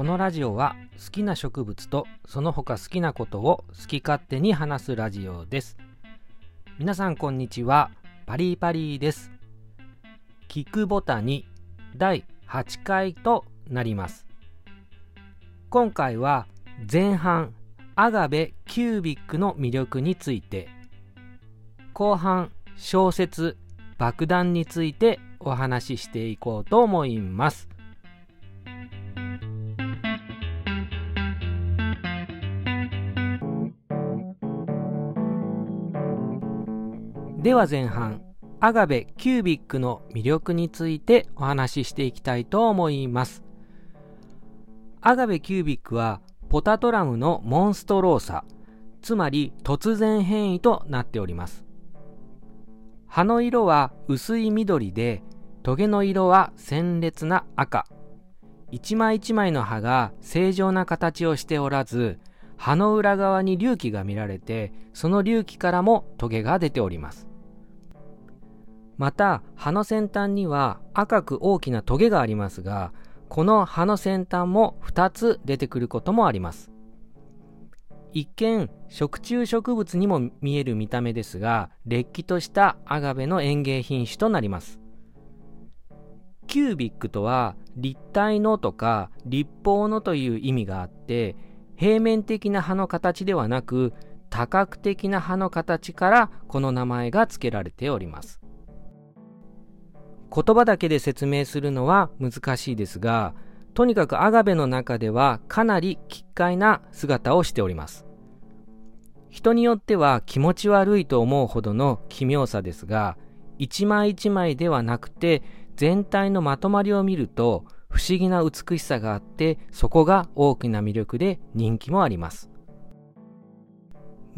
このラジオは好きな植物とその他好きなことを好き勝手に話すラジオです。皆さんこんにちは。パリパリです。キクボタニ第8回となります。今回は前半アガベキュービックの魅力について。後半小説爆弾についてお話ししていこうと思います。では前半アガベキュービックの魅力についてお話ししていきたいと思います。アガベキュービックはポタトラムのモンストローサつまり突然変異となっております。葉の色は薄い緑でトゲの色は鮮烈な赤。一枚一枚の葉が正常な形をしておらず葉の裏側に隆起が見られてその隆起からもトゲが出ております。また葉の先端には赤く大きなトゲがありますがこの葉の先端も2つ出てくることもあります。一見食虫植物にも見える見た目ですがれっきとしたアガベの園芸品種となります。キュービックとは立体のとか立方のという意味があって平面的な葉の形ではなく多角的な葉の形からこの名前が付けられております。言葉だけで説明するのは難しいですが、とにかくアガベの中ではかなり奇怪な姿をしております。人によっては気持ち悪いと思うほどの奇妙さですが、一枚一枚ではなくて全体のまとまりを見ると不思議な美しさがあってそこが大きな魅力で人気もあります。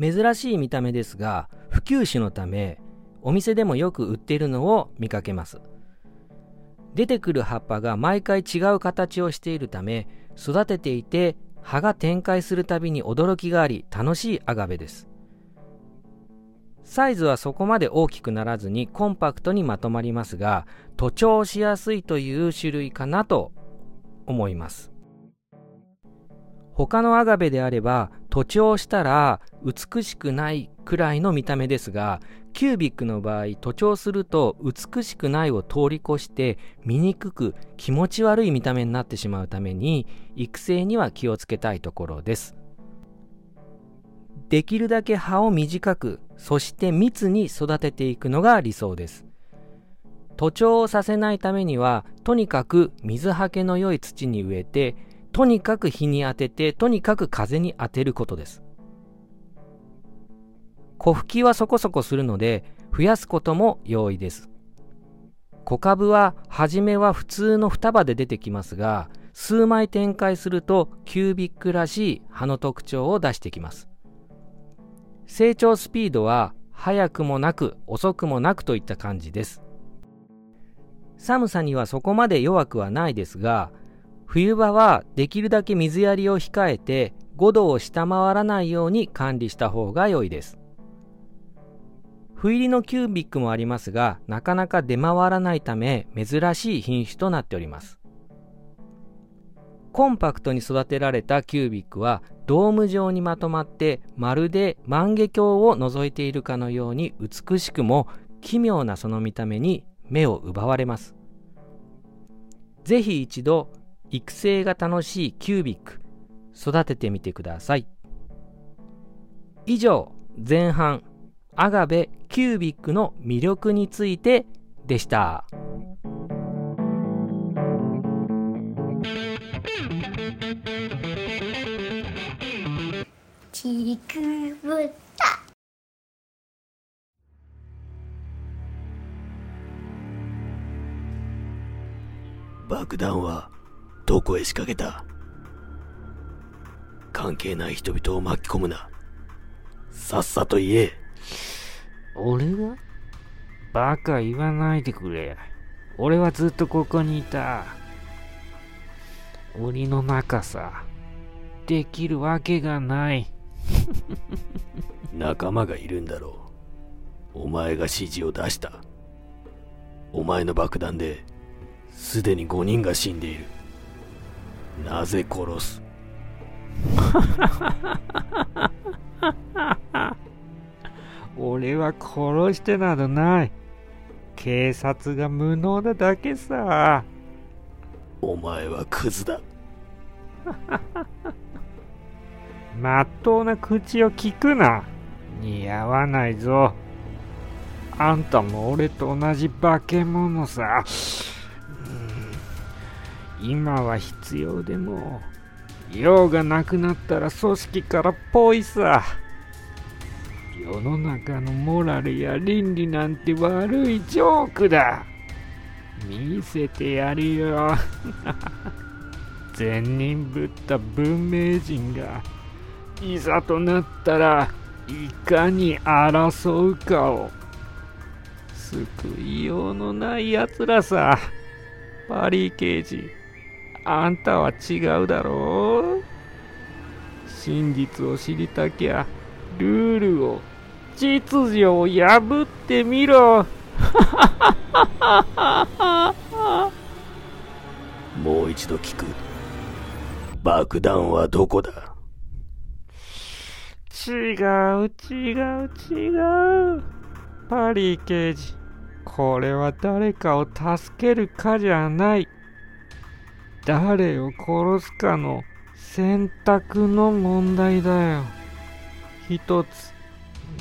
珍しい見た目ですが普及種のためお店でもよく売っているのを見かけます。出てくる葉っぱが毎回違う形をしているため育てていて葉が展開するたびに驚きがあり楽しいアガベです。サイズはそこまで大きくならずにコンパクトにまとまりますが徒長しやすいという種類かなと思います。他のアガベであれば徒長したら美しくないくらいの見た目ですがキュービックの場合徒長すると美しくないを通り越して醜く気持ち悪い見た目になってしまうために育成には気をつけたいところです。できるだけ葉を短くそして密に育てていくのが理想です。徒長をさせないためにはとにかく水はけの良い土に植えてとにかく日に当ててとにかく風に当てることです小吹きはそこそこするので増やすことも容易です。小株は初めは普通の双葉で出てきますが数枚展開するとキュービックらしい葉の特徴を出してきます。成長スピードは早くもなく遅くもなくといった感じです。寒さにはそこまで弱くはないですが冬場はできるだけ水やりを控えて5度を下回らないように管理した方が良いです。不入りのキュービックもありますが、なかなか出回らないため珍しい品種となっております。コンパクトに育てられたキュービックはドーム状にまとまってまるで万華鏡を覗いているかのように美しくも奇妙なその見た目に目を奪われます。ぜひ一度育成が楽しいキュービック育ててみてください。以上前半アガベキュービックの魅力についてでした。ちくぶた爆弾はどこへ仕掛けた？関係ない人々を巻き込むなさっさと言え俺がバカ言わないでくれ。俺はずっとここにいた。檻の中さ。できるわけがない。仲間がいるんだろう。お前が指示を出した。お前の爆弾ですでに5人が死んでいる。なぜ殺す？俺は殺してなどない。警察が無能なだけさ。お前はクズだ。まっとうな口を聞くな。似合わないぞ。あんたも俺と同じ化け物さ。今は必要でも、用がなくなったら組織からぽいさ。世の中のモラルや倫理なんて悪いジョークだ。見せてやるよ。善人ぶった文明人がいざとなったらいかに争うかを救いようのないやつらさパリー刑事あんたは違うだろう。真実を知りたきゃルールを秩序を破ってみろ。もう一度聞く。爆弾はどこだ？違う違う違う。パリー刑事。これは誰かを助けるかじゃない誰を殺すかの選択の問題だよ。一つ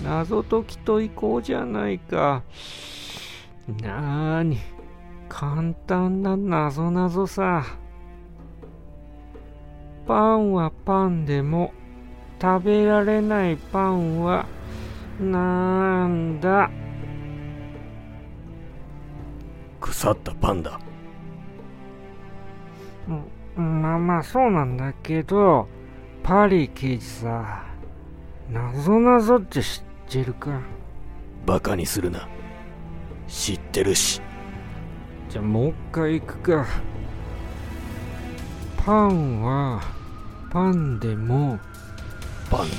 謎解きといこうじゃないか。なーに。簡単な謎謎さ。パンはパンでも食べられないパンはなんだ。腐ったパンだ。うんまあまあそうなんだけどパリ刑事さ謎謎って知ってるか？バカにするな。知ってるし。じゃあもう一回行くかパンはパンでもパンで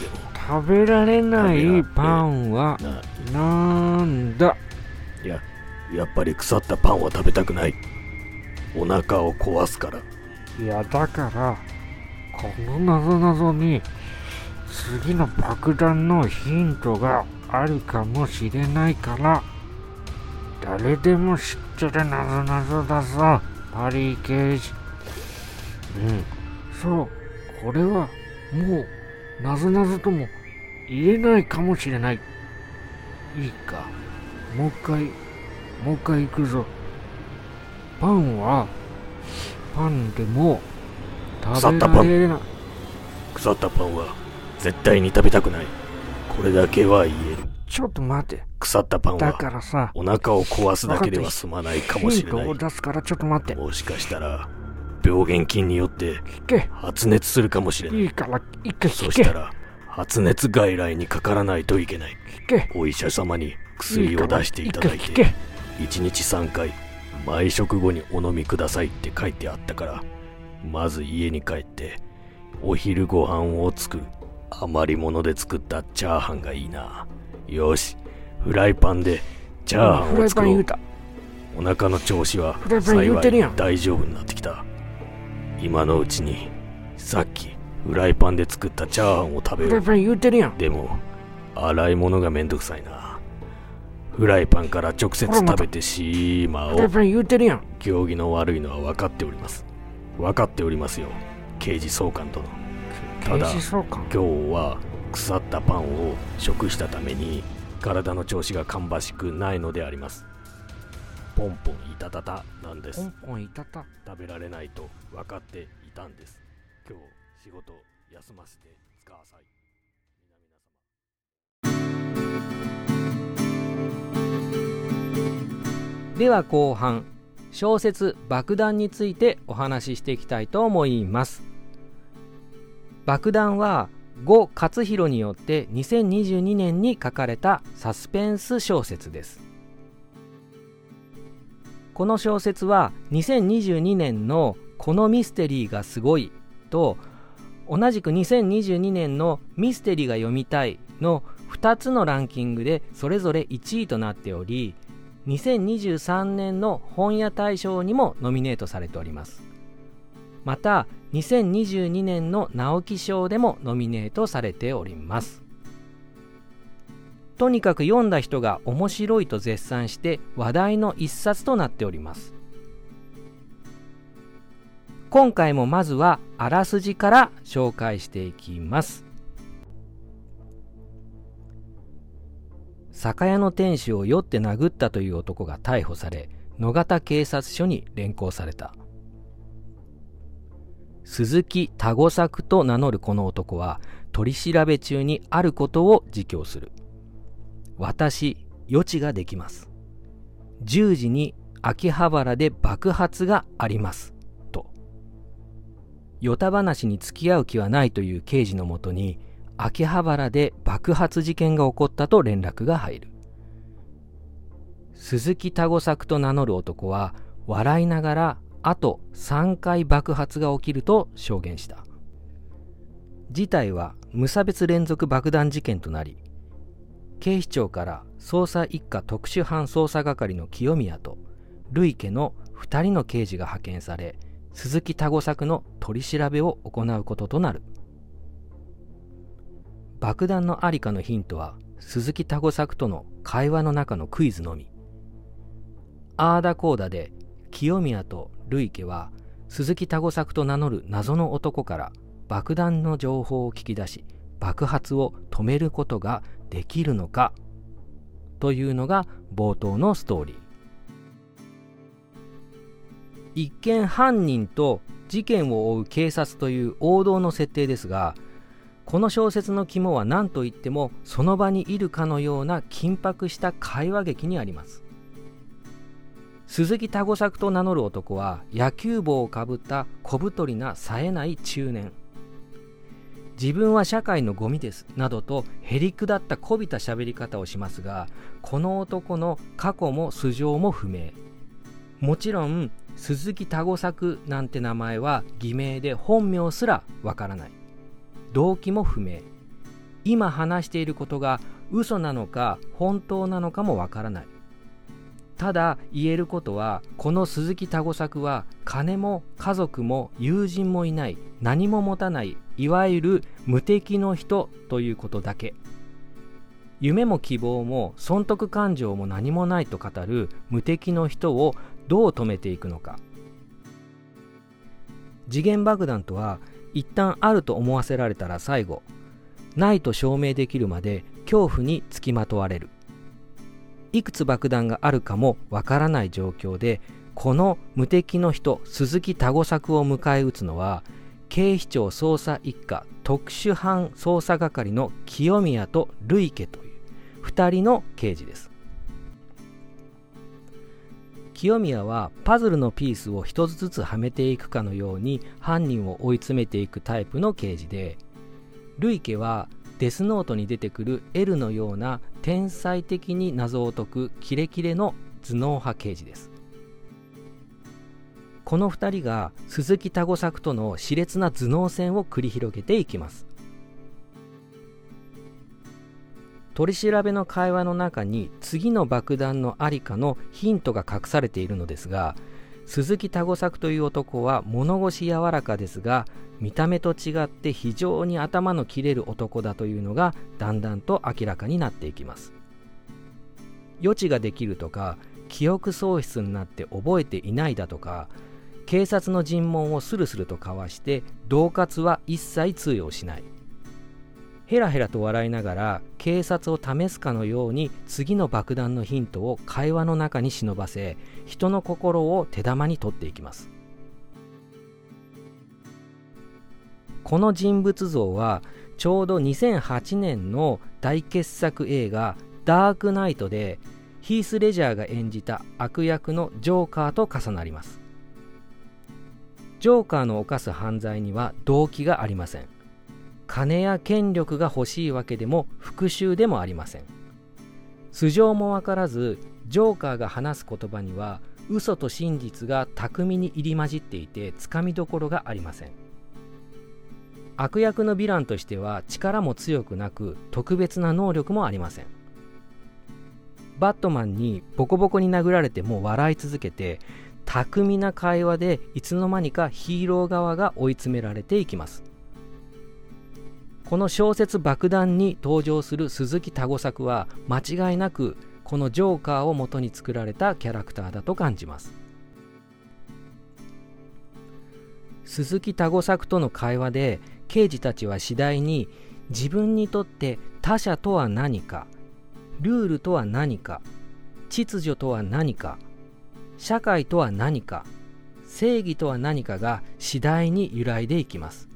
食べられないパンはも。な、なんだ？いや、やっぱり腐ったパンは食べたくない。お腹を壊すから。いやだからこの謎々に次の爆弾のヒントがあるかもしれないから誰でも知ってる謎々だぞパリー刑事。うん。そうこれはもう謎々とも言えないかもしれない。いいか。もう一回もう一回行くぞ。パンはパンでも食べられない腐ったパンは絶対に食べたくない。これだけは言える。ちょっと待て腐ったパンだはからさお腹を壊すだけでは済まないかもしれない。出すからちょっと待ってもしかしたら、病原菌によって発熱するかもしれない。いいから一回そしたら、発熱外来にかからないといけない。お医者様に薬を出していただいて、け1日3回、毎食後にお飲みくださいって書いてあったから、まず家に帰って、お昼ご飯を作る。余り物で作ったチャーハンがいいな。よし、フライパンでチャーハンを作ろう。お腹の調子は幸い大丈夫になってきた。今のうちに、さっきフライパンで作ったチャーハンを食べるでも、洗い物がめんどくさいな。フライパンから直接食べてしまおう。言うてるやん行儀の悪いのは分かっております。分かっておりますよ。刑事総監殿。ただ今日は腐ったパンを食したために体の調子が芳しくないのであります。ポンポンいたたたなんですポン。ポンいたた食べられないと分かっていたんです。今日仕事休ませてください。では後半小説「爆弾」についてお話ししていきたいと思います。爆弾は呉勝弘によって2022年に書かれたサスペンス小説です。この小説は2022年の「このミステリーがすごい」と同じく2022年の「ミステリーが読みたい」の2つのランキングでそれぞれ1位となっており2023年の本屋大賞にもノミネートされております。また2022年の直木賞でもノミネートされております。とにかく読んだ人が面白いと絶賛して話題の一冊となっております。今回もまずはあらすじから紹介していきます。酒屋の店主を酔って殴ったという男が逮捕され野方警察署に連行された。鈴木多五作と名乗るこの男は取り調べ中にあることを自供する。私余地ができます。10時に秋葉原で爆発があります。と。与田話に付き合う気はないという刑事のもとに秋葉原で爆発事件が起こったと連絡が入る。鈴木多五作と名乗る男は笑いながらあと3回爆発が起きると証言した。事態は無差別連続爆弾事件となり警視庁から捜査一課特殊班捜査係の清宮と類家の2人の刑事が派遣され鈴木多五作の取り調べを行うこととなる。爆弾のありかのヒントは鈴木多五作との会話の中のクイズのみ。あーだこーだで清宮と類家は鈴木多五作と名乗る謎の男から爆弾の情報を聞き出し爆発を止めることができるのかというのが冒頭のストーリー。一見犯人と事件を追う警察という王道の設定ですがこの小説の肝は何といってもその場にいるかのような緊迫した会話劇にあります。鈴木多五作と名乗る男は野球帽をかぶった小太りな冴えない中年。自分は社会のゴミですなどとへりくだったこびた喋り方をしますがこの男の過去も素性も不明。もちろん鈴木多五作なんて名前は偽名で本名すらわからない。動機も不明。今話していることが嘘なのか本当なのかもわからない。ただ言えることはこの鈴木多五作は金も家族も友人もいない何も持たないいわゆる無敵の人ということだけ。夢も希望も損得感情も何もないと語る無敵の人をどう止めていくのか。次元爆弾とは一旦あると思わせられたら最後ないと証明できるまで恐怖につきまとわれる。いくつ爆弾があるかもわからない状況でこの無敵の人鈴木多五作を迎え撃つのは警視庁捜査一課特殊班捜査係の清宮と類家という2人の刑事です。清宮はパズルのピースを一つずつはめていくかのように犯人を追い詰めていくタイプの刑事で類家はデスノートに出てくる L のような天才的に謎を解くキレキレの頭脳派刑事です。この2人が鈴木多五作との熾烈な頭脳戦を繰り広げていきます。取り調べの会話の中に次の爆弾のありかのヒントが隠されているのですが鈴木多五作という男は物腰柔らかですが見た目と違って非常に頭の切れる男だというのがだんだんと明らかになっていきます。予知ができるとか記憶喪失になって覚えていないだとか警察の尋問をスルスルとかわして恫喝は一切通用しない。ヘラヘラと笑いながら警察を試すかのように次の爆弾のヒントを会話の中に忍ばせ人の心を手玉に取っていきます。この人物像はちょうど2008年の大傑作映画「ダークナイト」でヒース・レジャーが演じた悪役のジョーカーと重なります。ジョーカーの犯す犯罪には動機がありません。金や権力が欲しいわけでも復讐でもありません。素性も分からずジョーカーが話す言葉には嘘と真実が巧みに入り混じっていてつかみどころがありません。悪役のヴィランとしては力も強くなく特別な能力もありません。バットマンにボコボコに殴られても笑い続けて巧みな会話でいつの間にかヒーロー側が追い詰められていきます。この小説爆弾に登場する鈴木多吾作は間違いなくこのジョーカーを元に作られたキャラクターだと感じます。鈴木多吾作との会話で刑事たちは次第に自分にとって他者とは何かルールとは何か秩序とは何か社会とは何か正義とは何かが次第に揺らいでいきます。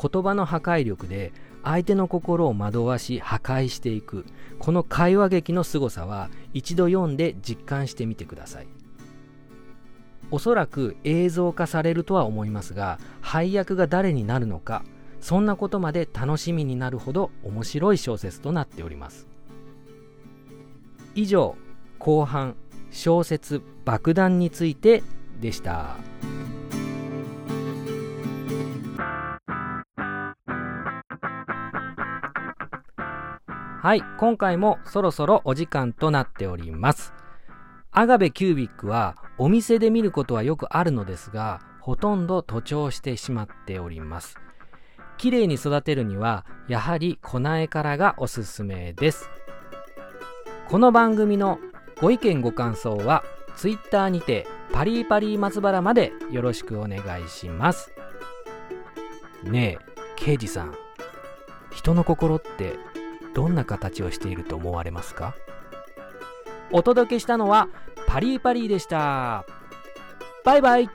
言葉の破壊力で相手の心を惑わし破壊していく。この会話劇の凄さは一度読んで実感してみてください。おそらく映像化されるとは思いますが配役が誰になるのかそんなことまで楽しみになるほど面白い小説となっております。以上後半小説爆弾についてでした。はい今回もそろそろお時間となっております。アガベキュービックはお店で見ることはよくあるのですがほとんど徒長してしまっております。綺麗に育てるにはやはり粉絵からがおすすめです。この番組のご意見ご感想は Twitter にてパリーパリー松原までよろしくお願いします。ねえ刑事さん人の心ってどんな形をしていると思われますか？お届けしたのはパリーパリーでした。バイバイ。